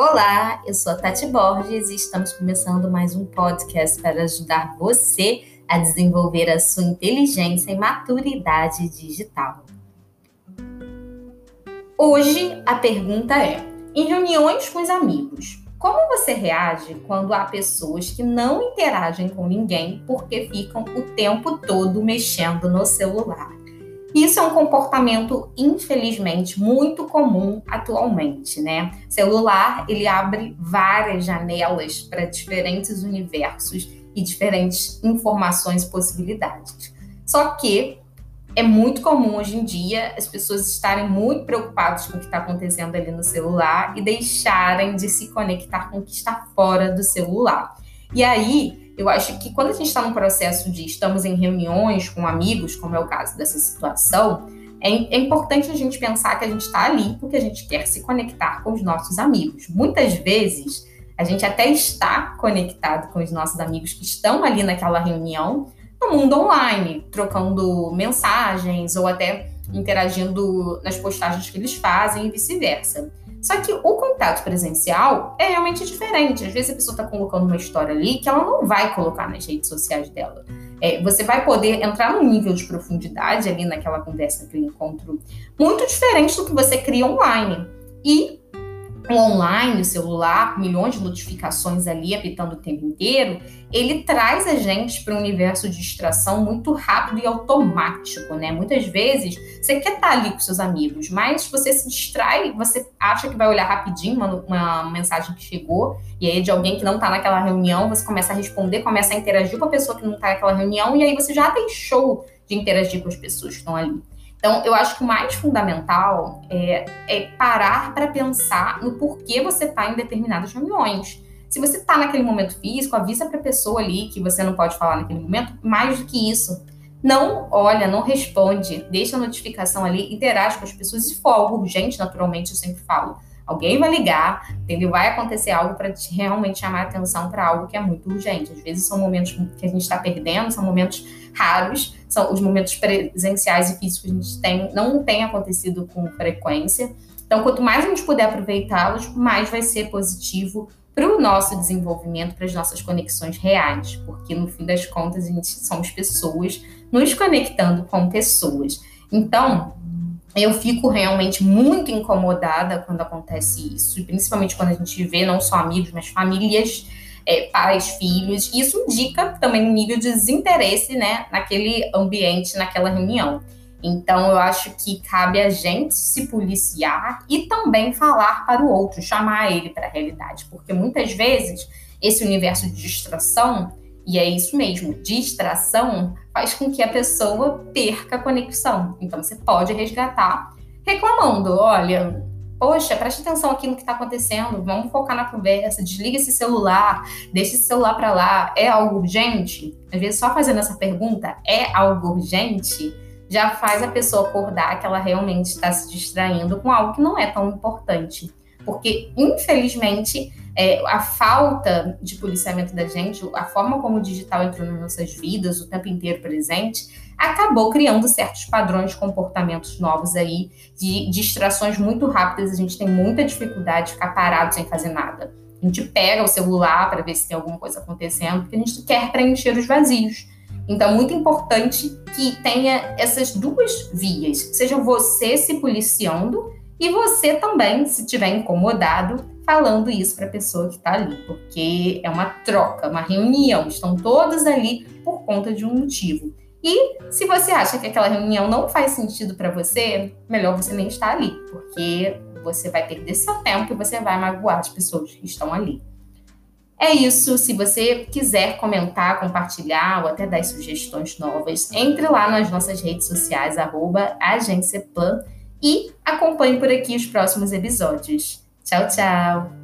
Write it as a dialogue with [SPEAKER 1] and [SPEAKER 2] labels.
[SPEAKER 1] Olá, eu sou a Tati Borges e estamos começando mais um podcast para ajudar você a desenvolver a sua inteligência e maturidade digital. Hoje a pergunta é: em reuniões com os amigos, como você reage quando há pessoas que não interagem com ninguém porque ficam o tempo todo mexendo no celular? Isso é um comportamento, infelizmente, muito comum atualmente, né? Celular, ele abre várias janelas para diferentes universos e diferentes informações e possibilidades. Só que é muito comum hoje em dia as pessoas estarem muito preocupadas com o que está acontecendo ali no celular e deixarem de se conectar com o que está fora do celular. E aí, eu acho que quando a gente está num processo de estamos em reuniões com amigos, como é o caso dessa situação, é, é importante a gente pensar que a gente está ali porque a gente quer se conectar com os nossos amigos. Muitas vezes, a gente até está conectado com os nossos amigos que estão ali naquela reunião, no mundo online, trocando mensagens ou até interagindo nas postagens que eles fazem e vice-versa. Só que o contato presencial é realmente diferente. Às vezes a pessoa está colocando uma história ali que ela não vai colocar nas redes sociais dela. É, você vai poder entrar num nível de profundidade ali naquela conversa, naquele encontro, muito diferente do que você cria online. E online, o celular, milhões de notificações ali apitando o tempo inteiro, ele traz a gente para um universo de distração muito rápido e automático, né? Muitas vezes você quer estar ali com seus amigos, mas você se distrai, você acha que vai olhar rapidinho uma, uma mensagem que chegou, e aí de alguém que não está naquela reunião, você começa a responder, começa a interagir com a pessoa que não está naquela reunião, e aí você já deixou de interagir com as pessoas que estão ali. Então, eu acho que o mais fundamental é, é parar para pensar no porquê você está em determinadas reuniões. Se você está naquele momento físico, avisa para a pessoa ali que você não pode falar naquele momento. Mais do que isso, não olha, não responde, deixa a notificação ali, interage com as pessoas. Se for algo urgente, naturalmente, eu sempre falo, alguém vai ligar, entendeu? Vai acontecer algo para realmente chamar a atenção para algo que é muito urgente. Às vezes são momentos que a gente está perdendo, são momentos raros, são os momentos presenciais e físicos que a gente tem, não tem acontecido com frequência. Então, quanto mais a gente puder aproveitá-los, mais vai ser positivo para o nosso desenvolvimento, para as nossas conexões reais, porque no fim das contas a gente somos pessoas nos conectando com pessoas. Então, eu fico realmente muito incomodada quando acontece isso, principalmente quando a gente vê não só amigos, mas famílias, é, pais, filhos. Isso indica também um nível de desinteresse, né, naquele ambiente, naquela reunião. Então, eu acho que cabe a gente se policiar e também falar para o outro, chamar ele para a realidade, porque muitas vezes esse universo de distração e é isso mesmo, distração faz com que a pessoa perca a conexão. Então você pode resgatar reclamando: olha, poxa, preste atenção aqui no que está acontecendo, vamos focar na conversa, desliga esse celular, deixa esse celular para lá, é algo urgente? Às vezes, só fazendo essa pergunta, é algo urgente? Já faz a pessoa acordar que ela realmente está se distraindo com algo que não é tão importante. Porque, infelizmente, é, a falta de policiamento da gente, a forma como o digital entrou nas nossas vidas, o tempo inteiro presente, acabou criando certos padrões de comportamentos novos aí, de distrações muito rápidas. A gente tem muita dificuldade de ficar parado sem fazer nada. A gente pega o celular para ver se tem alguma coisa acontecendo, porque a gente quer preencher os vazios. Então, muito importante que tenha essas duas vias, seja você se policiando e você também, se tiver incomodado, falando isso para a pessoa que está ali, porque é uma troca, uma reunião, estão todos ali por conta de um motivo. E se você acha que aquela reunião não faz sentido para você, melhor você nem estar ali, porque você vai perder seu tempo e você vai magoar as pessoas que estão ali. É isso. Se você quiser comentar, compartilhar ou até dar sugestões novas, entre lá nas nossas redes sociais, arroba e acompanhe por aqui os próximos episódios. Tchau, tchau!